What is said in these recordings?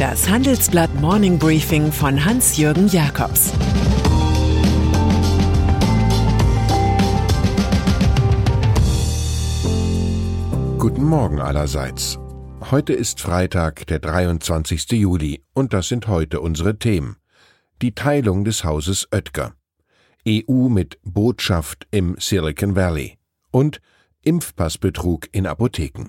Das Handelsblatt Morning Briefing von Hans-Jürgen Jakobs Guten Morgen allerseits. Heute ist Freitag, der 23. Juli, und das sind heute unsere Themen. Die Teilung des Hauses Oetker. EU mit Botschaft im Silicon Valley. Und Impfpassbetrug in Apotheken.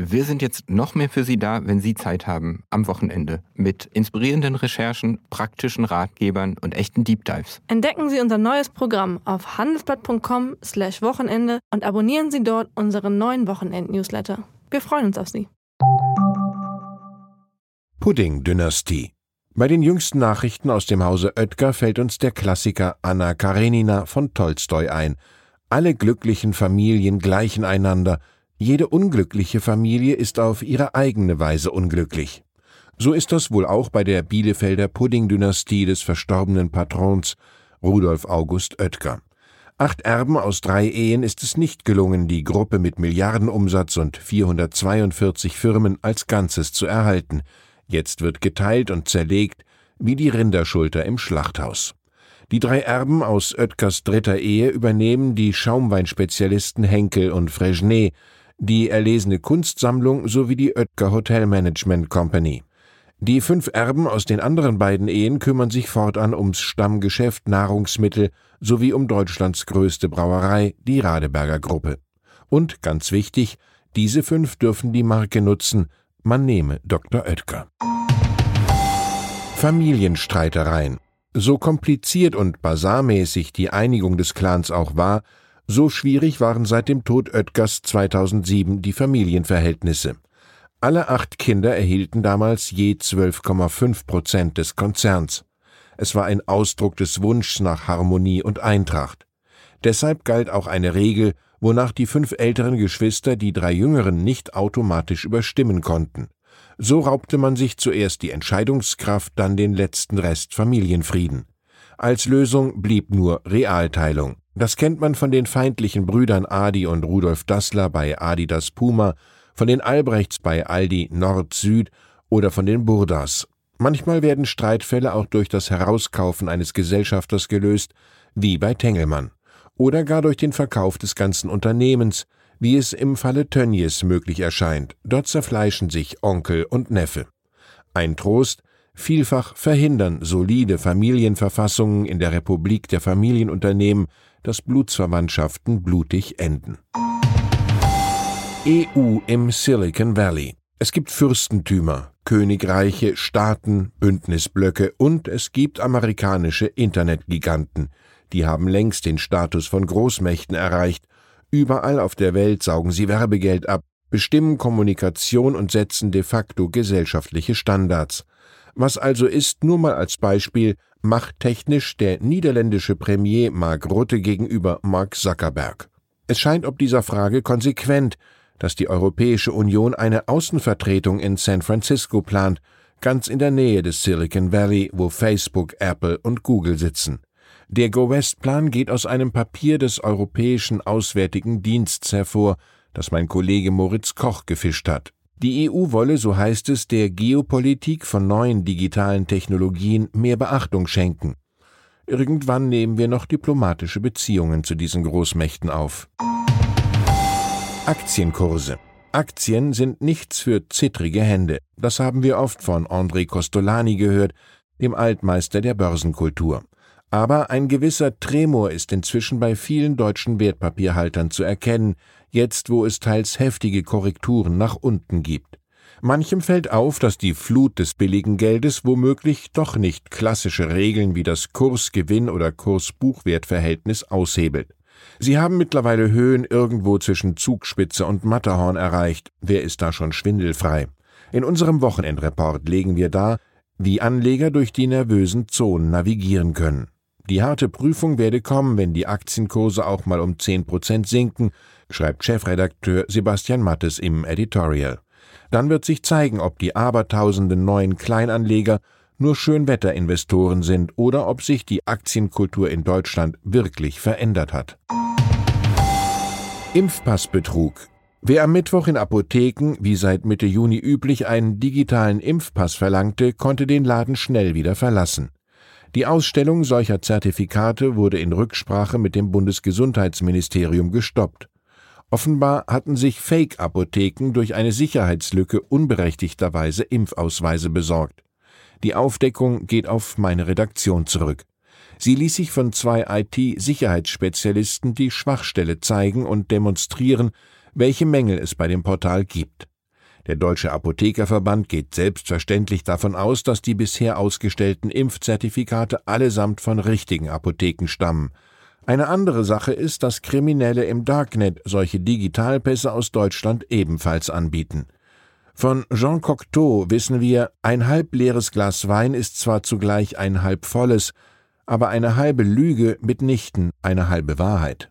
Wir sind jetzt noch mehr für Sie da, wenn Sie Zeit haben, am Wochenende, mit inspirierenden Recherchen, praktischen Ratgebern und echten Deep Dives. Entdecken Sie unser neues Programm auf handelsblatt.com/wochenende und abonnieren Sie dort unseren neuen Wochenend-Newsletter. Wir freuen uns auf Sie. Pudding-Dynastie. Bei den jüngsten Nachrichten aus dem Hause Oetker fällt uns der Klassiker Anna Karenina von Tolstoi ein. Alle glücklichen Familien gleichen einander – jede unglückliche Familie ist auf ihre eigene Weise unglücklich. So ist das wohl auch bei der Bielefelder Pudding-Dynastie des verstorbenen Patrons Rudolf August Oetker. Acht Erben aus drei Ehen ist es nicht gelungen, die Gruppe mit Milliardenumsatz und 442 Firmen als Ganzes zu erhalten. Jetzt wird geteilt und zerlegt, wie die Rinderschulter im Schlachthaus. Die drei Erben aus Oetkers dritter Ehe übernehmen die Schaumweinspezialisten Henkel und Fresnay, die erlesene Kunstsammlung sowie die Oetker Hotel Management Company. Die fünf Erben aus den anderen beiden Ehen kümmern sich fortan ums Stammgeschäft Nahrungsmittel sowie um Deutschlands größte Brauerei, die Radeberger Gruppe. Und ganz wichtig, diese fünf dürfen die Marke nutzen, man nehme Dr. Oetker. Familienstreitereien. So kompliziert und basarmäßig die Einigung des Clans auch war, so schwierig waren seit dem Tod Oetkers 2007 die Familienverhältnisse. Alle acht Kinder erhielten damals je 12,5 Prozent des Konzerns. Es war ein Ausdruck des Wunschs nach Harmonie und Eintracht. Deshalb galt auch eine Regel, wonach die fünf älteren Geschwister die drei jüngeren nicht automatisch überstimmen konnten. So raubte man sich zuerst die Entscheidungskraft, dann den letzten Rest Familienfrieden. Als Lösung blieb nur Realteilung. Das kennt man von den feindlichen Brüdern Adi und Rudolf Dassler bei Adidas Puma, von den Albrechts bei Aldi Nord-Süd oder von den Burdas. Manchmal werden Streitfälle auch durch das Herauskaufen eines Gesellschafters gelöst, wie bei Tengelmann, oder gar durch den Verkauf des ganzen Unternehmens, wie es im Falle Tönnies möglich erscheint. Dort zerfleischen sich Onkel und Neffe. Ein Trost, vielfach verhindern solide Familienverfassungen in der Republik der Familienunternehmen dass Blutsverwandtschaften blutig enden. EU im Silicon Valley. Es gibt Fürstentümer, Königreiche, Staaten, Bündnisblöcke und es gibt amerikanische Internetgiganten. Die haben längst den Status von Großmächten erreicht. Überall auf der Welt saugen sie Werbegeld ab, bestimmen Kommunikation und setzen de facto gesellschaftliche Standards. Was also ist, nur mal als Beispiel, machttechnisch der niederländische Premier Mark Rutte gegenüber Mark Zuckerberg. Es scheint ob dieser Frage konsequent, dass die Europäische Union eine Außenvertretung in San Francisco plant, ganz in der Nähe des Silicon Valley, wo Facebook, Apple und Google sitzen. Der Go-West-Plan geht aus einem Papier des Europäischen Auswärtigen Dienstes hervor, das mein Kollege Moritz Koch gefischt hat. Die EU wolle, so heißt es, der Geopolitik von neuen digitalen Technologien mehr Beachtung schenken. Irgendwann nehmen wir noch diplomatische Beziehungen zu diesen Großmächten auf. Aktienkurse. Aktien sind nichts für zittrige Hände. Das haben wir oft von André Costolani gehört, dem Altmeister der Börsenkultur. Aber ein gewisser Tremor ist inzwischen bei vielen deutschen Wertpapierhaltern zu erkennen, jetzt wo es teils heftige Korrekturen nach unten gibt. Manchem fällt auf, dass die Flut des billigen Geldes womöglich doch nicht klassische Regeln wie das Kursgewinn oder Kurs-Buchwert-Verhältnis aushebelt. Sie haben mittlerweile Höhen irgendwo zwischen Zugspitze und Matterhorn erreicht. Wer ist da schon schwindelfrei? In unserem Wochenendreport legen wir dar, wie Anleger durch die nervösen Zonen navigieren können. Die harte Prüfung werde kommen, wenn die Aktienkurse auch mal um 10 Prozent sinken, schreibt Chefredakteur Sebastian Mattes im Editorial. Dann wird sich zeigen, ob die abertausenden neuen Kleinanleger nur Schönwetterinvestoren sind oder ob sich die Aktienkultur in Deutschland wirklich verändert hat. Impfpassbetrug. Wer am Mittwoch in Apotheken, wie seit Mitte Juni üblich, einen digitalen Impfpass verlangte, konnte den Laden schnell wieder verlassen. Die Ausstellung solcher Zertifikate wurde in Rücksprache mit dem Bundesgesundheitsministerium gestoppt. Offenbar hatten sich Fake-Apotheken durch eine Sicherheitslücke unberechtigterweise Impfausweise besorgt. Die Aufdeckung geht auf meine Redaktion zurück. Sie ließ sich von zwei IT-Sicherheitsspezialisten die Schwachstelle zeigen und demonstrieren, welche Mängel es bei dem Portal gibt. Der Deutsche Apothekerverband geht selbstverständlich davon aus, dass die bisher ausgestellten Impfzertifikate allesamt von richtigen Apotheken stammen. Eine andere Sache ist, dass Kriminelle im Darknet solche Digitalpässe aus Deutschland ebenfalls anbieten. Von Jean Cocteau wissen wir, ein halb leeres Glas Wein ist zwar zugleich ein halb volles, aber eine halbe Lüge mitnichten eine halbe Wahrheit.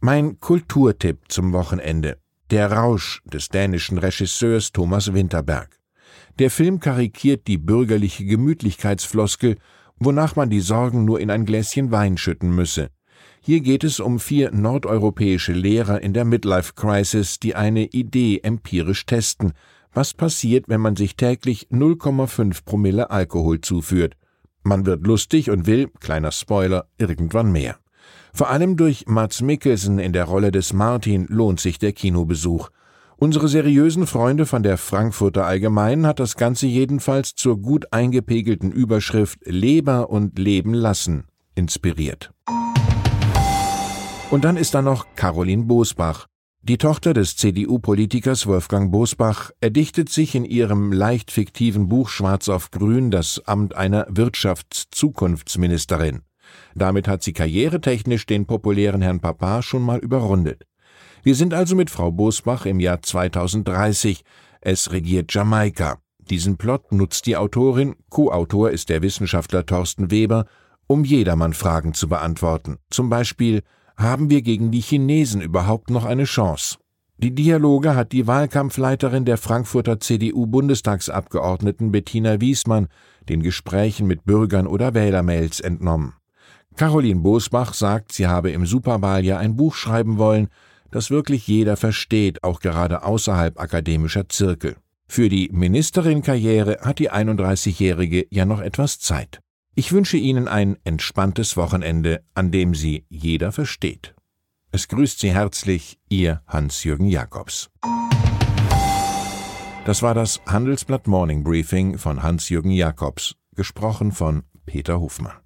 Mein Kulturtipp zum Wochenende. Der Rausch des dänischen Regisseurs Thomas Winterberg. Der Film karikiert die bürgerliche Gemütlichkeitsfloskel, wonach man die Sorgen nur in ein Gläschen Wein schütten müsse. Hier geht es um vier nordeuropäische Lehrer in der Midlife Crisis, die eine Idee empirisch testen. Was passiert, wenn man sich täglich 0,5 Promille Alkohol zuführt? Man wird lustig und will, kleiner Spoiler, irgendwann mehr. Vor allem durch Mats Mikkelsen in der Rolle des Martin lohnt sich der Kinobesuch. Unsere seriösen Freunde von der Frankfurter Allgemeinen hat das Ganze jedenfalls zur gut eingepegelten Überschrift Leber und Leben lassen inspiriert. Und dann ist da noch Caroline Bosbach. Die Tochter des CDU-Politikers Wolfgang Bosbach erdichtet sich in ihrem leicht fiktiven Buch Schwarz auf Grün das Amt einer Wirtschaftszukunftsministerin. Damit hat sie karrieretechnisch den populären Herrn Papa schon mal überrundet. Wir sind also mit Frau Bosbach im Jahr 2030. Es regiert Jamaika. Diesen Plot nutzt die Autorin, Co-Autor ist der Wissenschaftler Thorsten Weber, um jedermann Fragen zu beantworten. Zum Beispiel, haben wir gegen die Chinesen überhaupt noch eine Chance? Die Dialoge hat die Wahlkampfleiterin der Frankfurter CDU-Bundestagsabgeordneten Bettina Wiesmann den Gesprächen mit Bürgern oder Wählermails entnommen. Caroline Bosbach sagt, sie habe im Superwahljahr ein Buch schreiben wollen, das wirklich jeder versteht, auch gerade außerhalb akademischer Zirkel. Für die Ministerin-Karriere hat die 31-Jährige ja noch etwas Zeit. Ich wünsche Ihnen ein entspanntes Wochenende, an dem Sie jeder versteht. Es grüßt Sie herzlich Ihr Hans-Jürgen Jakobs. Das war das Handelsblatt Morning Briefing von Hans-Jürgen Jakobs, gesprochen von Peter Hofmann.